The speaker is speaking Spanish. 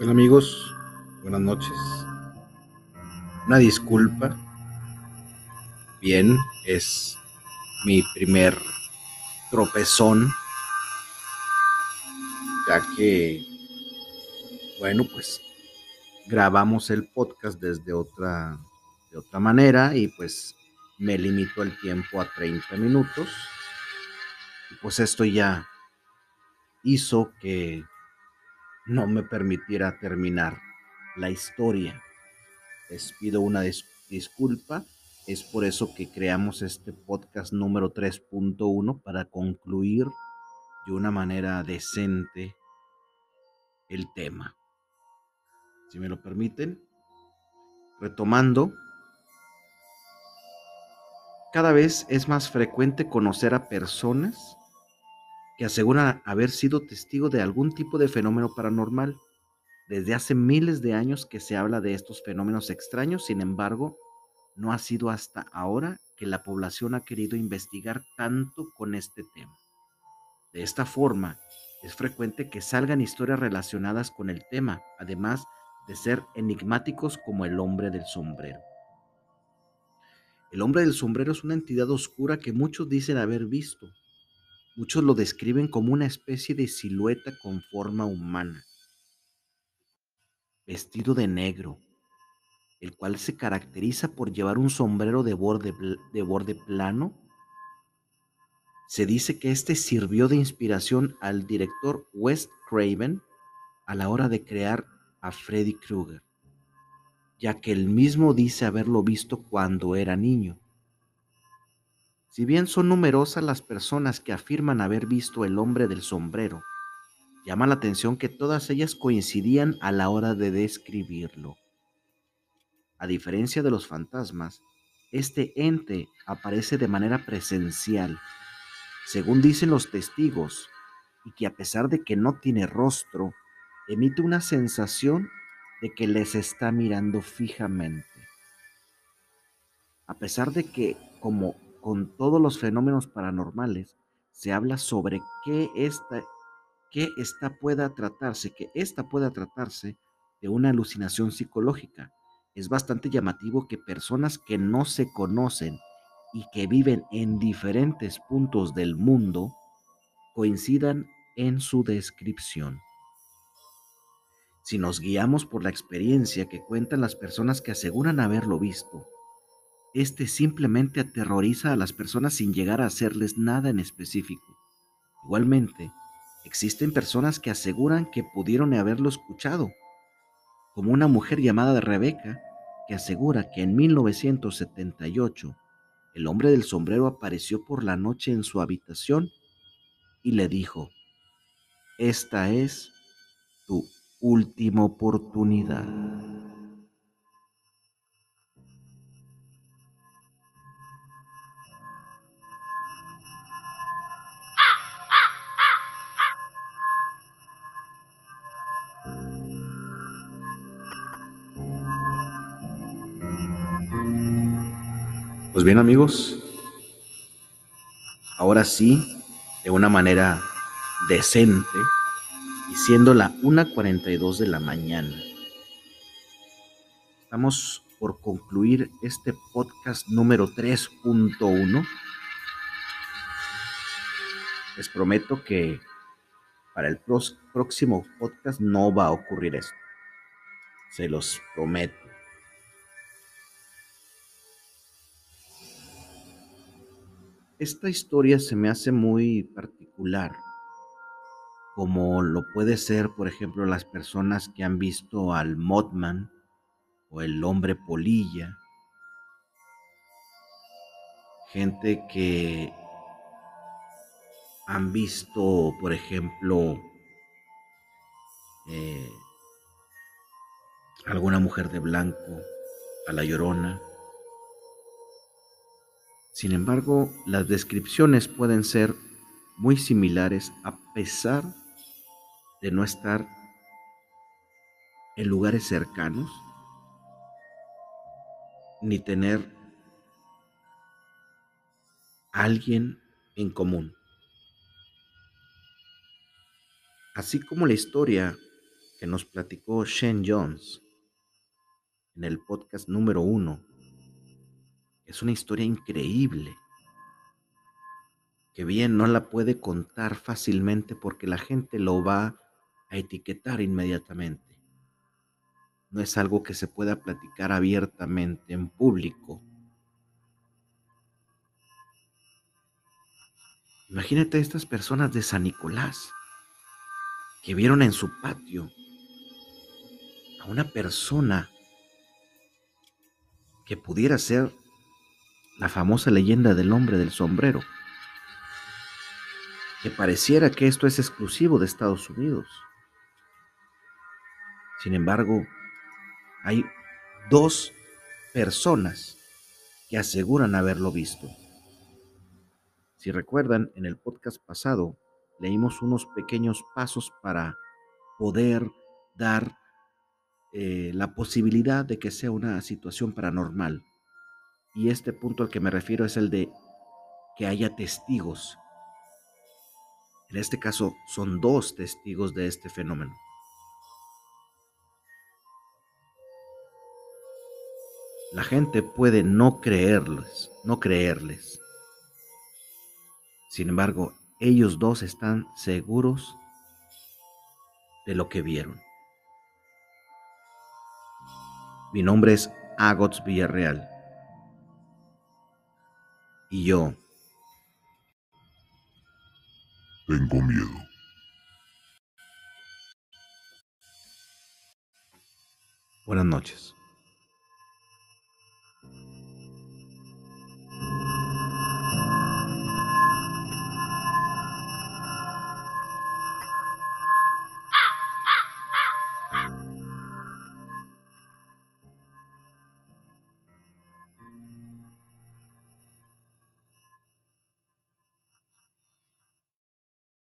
Hola amigos, buenas noches. Una disculpa. Bien, es mi primer tropezón, ya que, bueno, pues grabamos el podcast desde otra, de otra manera y pues me limito el tiempo a 30 minutos. Y pues esto ya hizo que no me permitiera terminar la historia. Les pido una disculpa. Es por eso que creamos este podcast número 3.1 para concluir de una manera decente el tema. Si me lo permiten, retomando, cada vez es más frecuente conocer a personas que asegura haber sido testigo de algún tipo de fenómeno paranormal. Desde hace miles de años que se habla de estos fenómenos extraños, sin embargo, no ha sido hasta ahora que la población ha querido investigar tanto con este tema. De esta forma, es frecuente que salgan historias relacionadas con el tema, además de ser enigmáticos como el hombre del sombrero. El hombre del sombrero es una entidad oscura que muchos dicen haber visto, Muchos lo describen como una especie de silueta con forma humana, vestido de negro, el cual se caracteriza por llevar un sombrero de borde, de borde plano. Se dice que este sirvió de inspiración al director Wes Craven a la hora de crear a Freddy Krueger, ya que él mismo dice haberlo visto cuando era niño. Si bien son numerosas las personas que afirman haber visto el hombre del sombrero, llama la atención que todas ellas coincidían a la hora de describirlo. A diferencia de los fantasmas, este ente aparece de manera presencial, según dicen los testigos, y que a pesar de que no tiene rostro, emite una sensación de que les está mirando fijamente. A pesar de que, como con todos los fenómenos paranormales, se habla sobre qué esta, esta pueda tratarse, que esta pueda tratarse de una alucinación psicológica. Es bastante llamativo que personas que no se conocen y que viven en diferentes puntos del mundo coincidan en su descripción. Si nos guiamos por la experiencia que cuentan las personas que aseguran haberlo visto, este simplemente aterroriza a las personas sin llegar a hacerles nada en específico. Igualmente, existen personas que aseguran que pudieron haberlo escuchado, como una mujer llamada Rebeca, que asegura que en 1978 el hombre del sombrero apareció por la noche en su habitación y le dijo, esta es tu última oportunidad. Pues bien amigos, ahora sí, de una manera decente, y siendo la 1.42 de la mañana, estamos por concluir este podcast número 3.1. Les prometo que para el próximo podcast no va a ocurrir esto. Se los prometo. Esta historia se me hace muy particular, como lo puede ser, por ejemplo, las personas que han visto al Mothman o el hombre polilla, gente que han visto, por ejemplo, eh, alguna mujer de blanco, a la llorona, sin embargo, las descripciones pueden ser muy similares a pesar de no estar en lugares cercanos ni tener alguien en común. Así como la historia que nos platicó Shane Jones en el podcast número uno es una historia increíble que bien no la puede contar fácilmente porque la gente lo va a etiquetar inmediatamente. No es algo que se pueda platicar abiertamente en público. Imagínate a estas personas de San Nicolás que vieron en su patio a una persona que pudiera ser la famosa leyenda del hombre del sombrero, que pareciera que esto es exclusivo de Estados Unidos. Sin embargo, hay dos personas que aseguran haberlo visto. Si recuerdan, en el podcast pasado leímos unos pequeños pasos para poder dar eh, la posibilidad de que sea una situación paranormal. Y este punto al que me refiero es el de que haya testigos. En este caso son dos testigos de este fenómeno. La gente puede no creerles, no creerles. Sin embargo, ellos dos están seguros de lo que vieron. Mi nombre es Agots Villarreal. Y yo tengo miedo. Buenas noches.